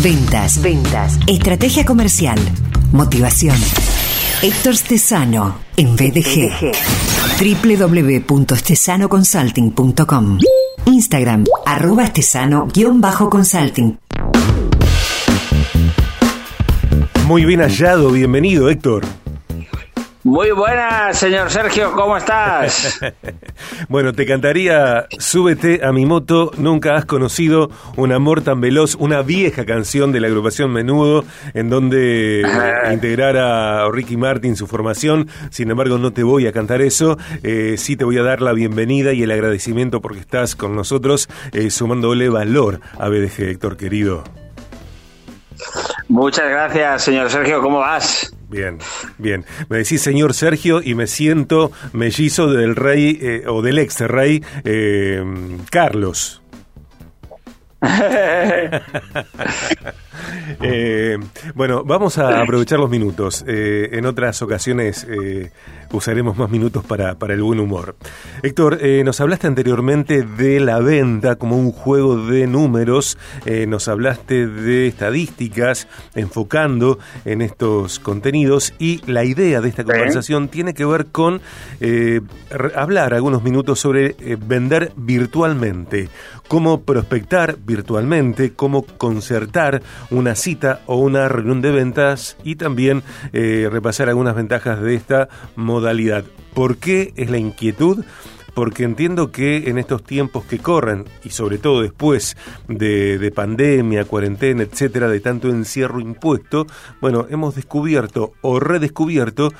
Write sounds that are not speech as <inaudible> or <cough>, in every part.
Ventas. Ventas. Estrategia comercial. Motivación. Héctor Stesano en BDG. www.stesanoconsulting.com Instagram, arroba estesano-consulting. Muy bien hallado, bienvenido Héctor. Muy buenas, señor Sergio, ¿cómo estás? <laughs> bueno, te cantaría Súbete a mi moto, nunca has conocido un amor tan veloz, una vieja canción de la agrupación Menudo, en donde integrara a Ricky Martin su formación. Sin embargo, no te voy a cantar eso, eh, sí te voy a dar la bienvenida y el agradecimiento porque estás con nosotros, eh, sumándole valor a BDG, Héctor querido. Muchas gracias, señor Sergio, ¿cómo vas? Bien, bien. Me decís señor Sergio y me siento mellizo del rey eh, o del ex rey eh, Carlos. <laughs> <laughs> Eh, bueno, vamos a aprovechar los minutos. Eh, en otras ocasiones eh, usaremos más minutos para, para, el buen humor. Héctor, nos hablaste anteriormente de la venta como un juego de números, nos hablaste de estadísticas enfocando en estos contenidos y la idea de esta conversación tiene que ver con hablar algunos minutos sobre vender virtualmente, cómo prospectar virtualmente, cómo concertar una cita o una reunión de ventas y también eh, repasar algunas ventajas de esta modalidad. ¿Por qué es la inquietud? porque entiendo que en estos tiempos que corren, y sobre todo después de, pandemia, cuarentena, etcétera, de tanto encierro impuesto, bueno, hemos descubierto o redescubierto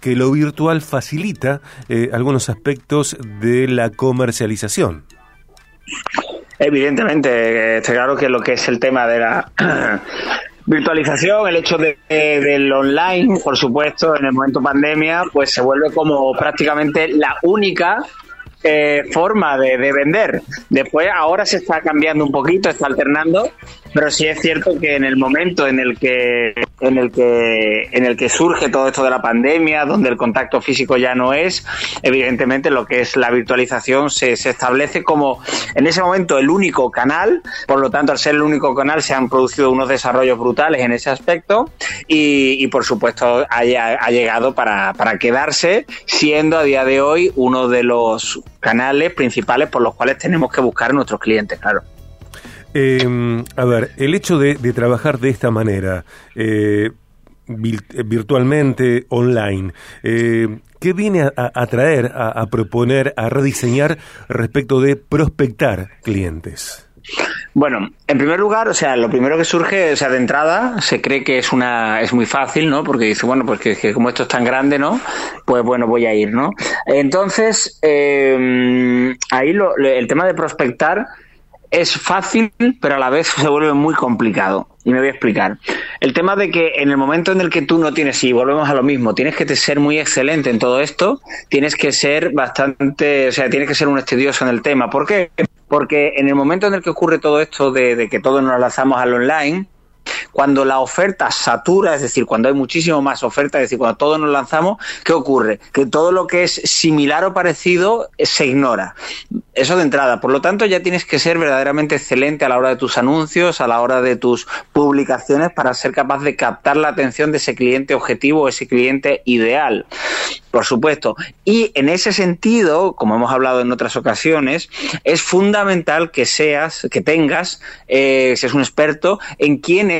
que lo virtual facilita eh, algunos aspectos de la comercialización. Evidentemente, está claro que lo que es el tema de la <clears throat> virtualización, el hecho de, del online, por supuesto, en el momento pandemia, pues se vuelve como prácticamente la única eh, forma de, de, vender. Después, ahora se está cambiando un poquito, está alternando, pero sí es cierto que en el momento en el que en el que en el que surge todo esto de la pandemia, donde el contacto físico ya no es, evidentemente lo que es la virtualización se, se establece como en ese momento el único canal, por lo tanto al ser el único canal se han producido unos desarrollos brutales en ese aspecto y, y por supuesto ha, ha llegado para, para quedarse, siendo a día de hoy uno de los canales principales por los cuales tenemos que buscar a nuestros clientes, claro. Eh, a ver, el hecho de, trabajar de esta manera, eh, virtualmente, online, eh, ¿qué viene a, traer, a, proponer, a rediseñar respecto de prospectar clientes? Bueno, en primer lugar, o sea, lo primero que surge, o sea, de entrada, se cree que es una, es muy fácil, ¿no? Porque dice, bueno, pues que, como esto es tan grande, ¿no? Pues bueno, voy a ir, ¿no? Entonces, eh, ahí lo, el tema de prospectar es fácil, pero a la vez se vuelve muy complicado. Y me voy a explicar. El tema de que en el momento en el que tú no tienes, y volvemos a lo mismo, tienes que ser muy excelente en todo esto, tienes que ser bastante, o sea, tienes que ser un estudioso en el tema. ¿Por qué? Porque en el momento en el que ocurre todo esto de, de que todos nos lanzamos al online, cuando la oferta satura, es decir, cuando hay muchísimo más oferta, es decir, cuando todos nos lanzamos, ¿qué ocurre? Que todo lo que es similar o parecido eh, se ignora. Eso de entrada. Por lo tanto, ya tienes que ser verdaderamente excelente a la hora de tus anuncios, a la hora de tus publicaciones, para ser capaz de captar la atención de ese cliente objetivo, ese cliente ideal. Por supuesto. Y en ese sentido, como hemos hablado en otras ocasiones, es fundamental que seas, que tengas, eh, seas un experto en quién es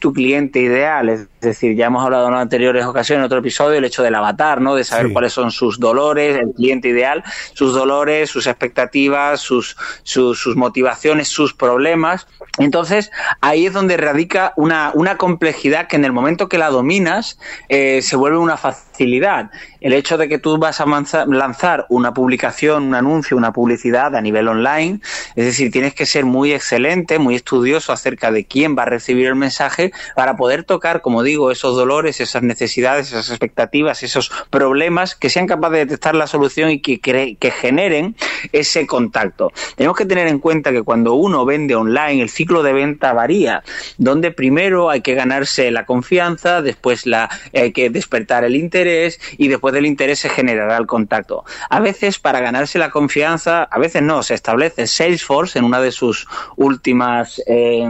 tu cliente ideal. Es decir, ya hemos hablado en anteriores ocasiones, en otro episodio, el hecho del avatar, ¿no? De saber cuáles son sus dolores, el cliente ideal, sus dolores, sus expectativas, sus, sus, sus motivaciones, sus problemas. Entonces, ahí es donde radica una, una complejidad que en el momento que la dominas eh, se vuelve una facilidad. El hecho de que tú vas a lanzar una publicación, un anuncio, una publicidad a nivel online, es decir, tienes que ser muy excelente, muy estudioso acerca de quién va a recibir el mensaje para poder tocar, como digo, esos dolores, esas necesidades, esas expectativas, esos problemas, que sean capaces de detectar la solución y que, que generen ese contacto. Tenemos que tener en cuenta que cuando uno vende online, el ciclo de venta varía, donde primero hay que ganarse la confianza, después la, hay que despertar el interés, y después del interés se generará el contacto. A veces para ganarse la confianza, a veces no, se establece Salesforce en una de sus últimas eh,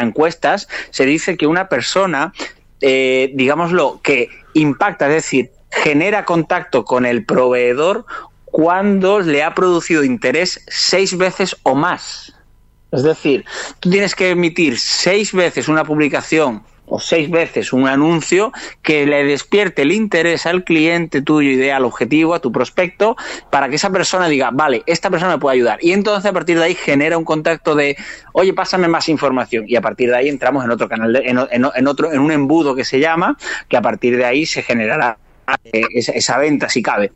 encuestas, se dice que una persona, eh, digámoslo, que impacta, es decir, genera contacto con el proveedor cuando le ha producido interés seis veces o más. Es decir, tú tienes que emitir seis veces una publicación o seis veces un anuncio que le despierte el interés al cliente tuyo, ideal, objetivo, a tu prospecto, para que esa persona diga, vale, esta persona me puede ayudar. Y entonces a partir de ahí genera un contacto de, oye, pásame más información. Y a partir de ahí entramos en otro canal, en, otro, en un embudo que se llama, que a partir de ahí se generará eh, esa venta si cabe.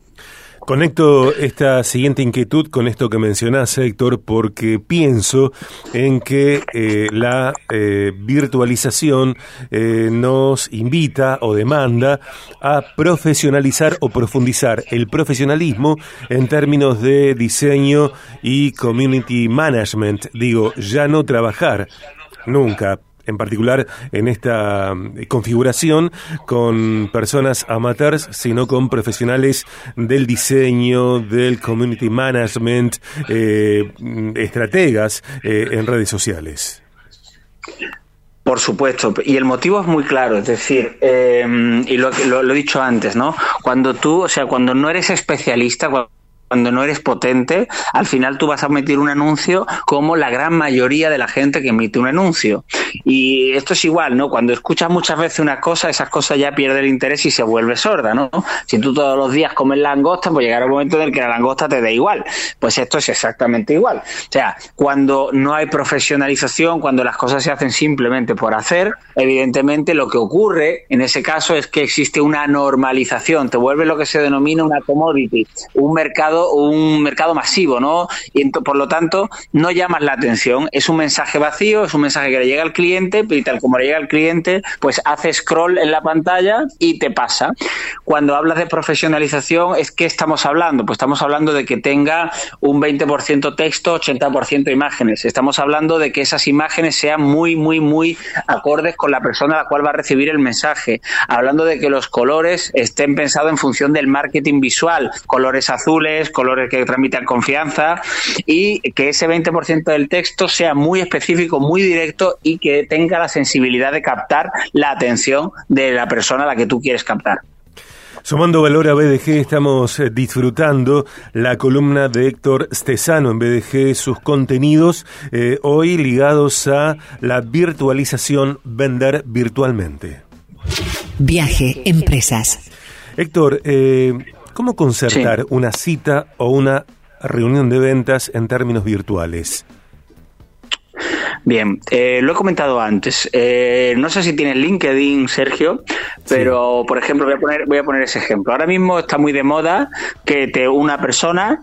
Conecto esta siguiente inquietud con esto que mencionás, Héctor, porque pienso en que eh, la eh, virtualización eh, nos invita o demanda a profesionalizar o profundizar el profesionalismo en términos de diseño y community management. Digo, ya no trabajar nunca en particular en esta eh, configuración con personas amateurs, sino con profesionales del diseño, del community management, eh, estrategas eh, en redes sociales. Por supuesto, y el motivo es muy claro, es decir, y lo, lo, he dicho antes, ¿no? Cuando tú, o sea, cuando no eres especialista, cuando no eres potente, al final tú vas a emitir un anuncio como la gran mayoría de la gente que emite un anuncio. Y esto es igual, ¿no? Cuando escuchas muchas veces una cosa, esas cosas ya pierden interés y se vuelve sorda, ¿no? Si tú todos los días comes langosta, pues llegará un momento en el que la langosta te dé igual. Pues esto es exactamente igual. O sea, cuando no hay profesionalización, cuando las cosas se hacen simplemente por hacer, evidentemente lo que ocurre en ese caso es que existe una normalización, te vuelve lo que se denomina una commodity, un mercado un mercado masivo, ¿no? Y por lo tanto, no llamas la atención. Es un mensaje vacío, es un mensaje que le llega al cliente, y tal como le llega al cliente, pues hace scroll en la pantalla y te pasa. Cuando hablas de profesionalización, ¿es qué estamos hablando? Pues estamos hablando de que tenga un 20% texto, 80% imágenes. Estamos hablando de que esas imágenes sean muy, muy, muy acordes con la persona a la cual va a recibir el mensaje. Hablando de que los colores estén pensados en función del marketing visual, colores azules, colores que transmitan confianza y que ese 20% del texto sea muy específico, muy directo y que tenga la sensibilidad de captar la atención de la persona a la que tú quieres captar. Sumando valor a BDG, estamos eh, disfrutando la columna de Héctor Stesano en BDG, sus contenidos eh, hoy ligados a la virtualización, vender virtualmente. Viaje, empresas. Héctor, eh, ¿Cómo concertar una cita o una reunión de ventas en términos virtuales? Bien, eh, lo he comentado antes. Eh, no sé si tienes LinkedIn, Sergio, pero por ejemplo voy a poner voy a poner ese ejemplo. Ahora mismo está muy de moda que te una persona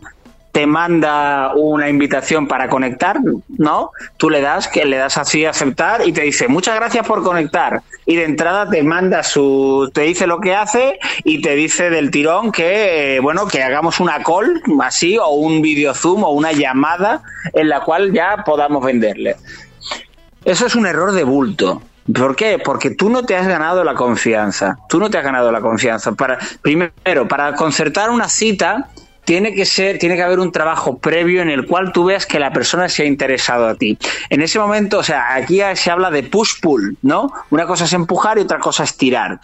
te manda una invitación para conectar, ¿no? Tú le das, que le das así aceptar y te dice, muchas gracias por conectar. Y de entrada te manda su, te dice lo que hace y te dice del tirón que, eh, bueno, que hagamos una call así o un video zoom o una llamada en la cual ya podamos venderle. Eso es un error de bulto. ¿Por qué? Porque tú no te has ganado la confianza. Tú no te has ganado la confianza. Para, primero, para concertar una cita, tiene que ser, tiene que haber un trabajo previo en el cual tú veas que la persona se ha interesado a ti. En ese momento, o sea, aquí se habla de push-pull, ¿no? Una cosa es empujar y otra cosa es tirar.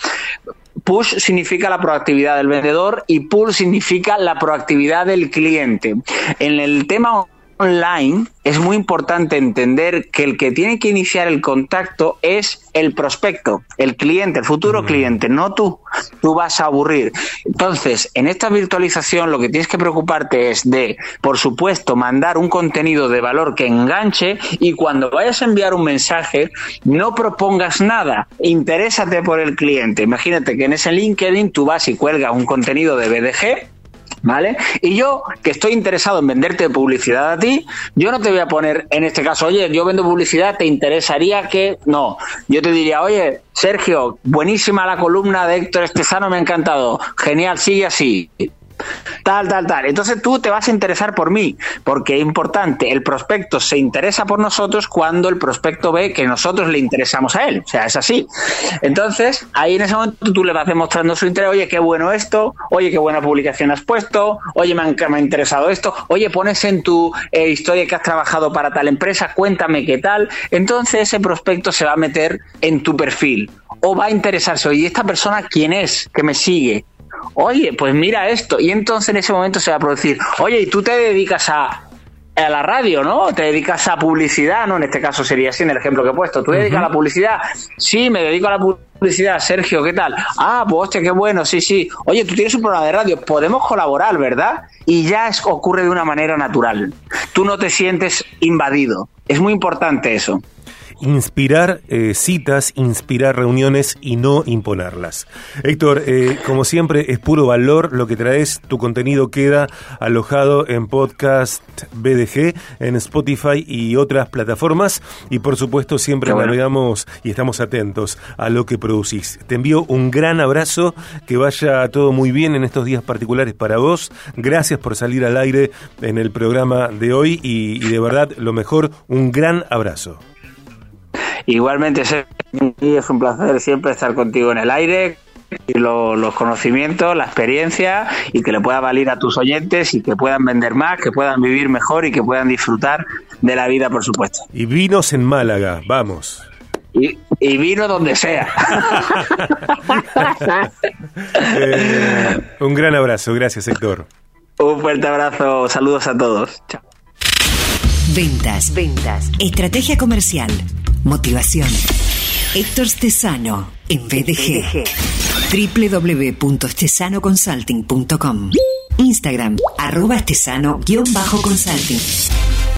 Push significa la proactividad del vendedor y pull significa la proactividad del cliente. En el tema online es muy importante entender que el que tiene que iniciar el contacto es el prospecto, el cliente, el futuro cliente, no tú. Tú vas a aburrir. Entonces, en esta virtualización lo que tienes que preocuparte es de, por supuesto, mandar un contenido de valor que enganche y cuando vayas a enviar un mensaje, no propongas nada, interésate por el cliente. Imagínate que en ese LinkedIn tú vas y cuelgas un contenido de BDG ¿Vale? Y yo, que estoy interesado en venderte publicidad a ti, yo no te voy a poner en este caso, oye, yo vendo publicidad, ¿te interesaría que.? No. Yo te diría, oye, Sergio, buenísima la columna de Héctor Estezano, me ha encantado. Genial, sigue así. Tal, tal, tal. Entonces tú te vas a interesar por mí, porque es importante, el prospecto se interesa por nosotros cuando el prospecto ve que nosotros le interesamos a él. O sea, es así. Entonces, ahí en ese momento tú le vas demostrando su interés, oye, qué bueno esto, oye, qué buena publicación has puesto, oye, me, ha interesado esto, oye, pones en tu eh, historia que has trabajado para tal empresa, cuéntame qué tal. Entonces ese prospecto se va a meter en tu perfil o va a interesarse, oye, ¿esta persona quién es que me sigue? Oye, pues mira esto. Y entonces en ese momento se va a producir, oye, y tú te dedicas a, a la radio, ¿no? Te dedicas a publicidad, ¿no? En este caso sería así en el ejemplo que he puesto. ¿Tú te dedicas a la publicidad? Sí, me dedico a la publicidad. Sergio, ¿qué tal? Ah, pues hostia, qué bueno, sí, sí. Oye, tú tienes un programa de radio, podemos colaborar, ¿verdad? Y ya es, ocurre de una manera natural. Tú no te sientes invadido. Es muy importante eso inspirar eh, citas, inspirar reuniones y no imponerlas. Héctor, eh, como siempre, es puro valor lo que traes. Tu contenido queda alojado en podcast BDG, en Spotify y otras plataformas. Y por supuesto, siempre navegamos y estamos atentos a lo que producís. Te envío un gran abrazo, que vaya todo muy bien en estos días particulares para vos. Gracias por salir al aire en el programa de hoy y de verdad, lo mejor, un gran abrazo. Igualmente, es un placer siempre estar contigo en el aire, y los conocimientos, la experiencia y que le pueda valer a tus oyentes y que puedan vender más, que puedan vivir mejor y que puedan disfrutar de la vida, por supuesto. Y vinos en Málaga, vamos. Y, vino donde sea. <laughs> Eh, un gran abrazo, gracias Héctor. Un fuerte abrazo, saludos a todos. Chao. Ventas, ventas, estrategia comercial Motivación. Héctor Stesano en BDG. www.stesanoconsulting.com Instagram, arroba estesano-consulting.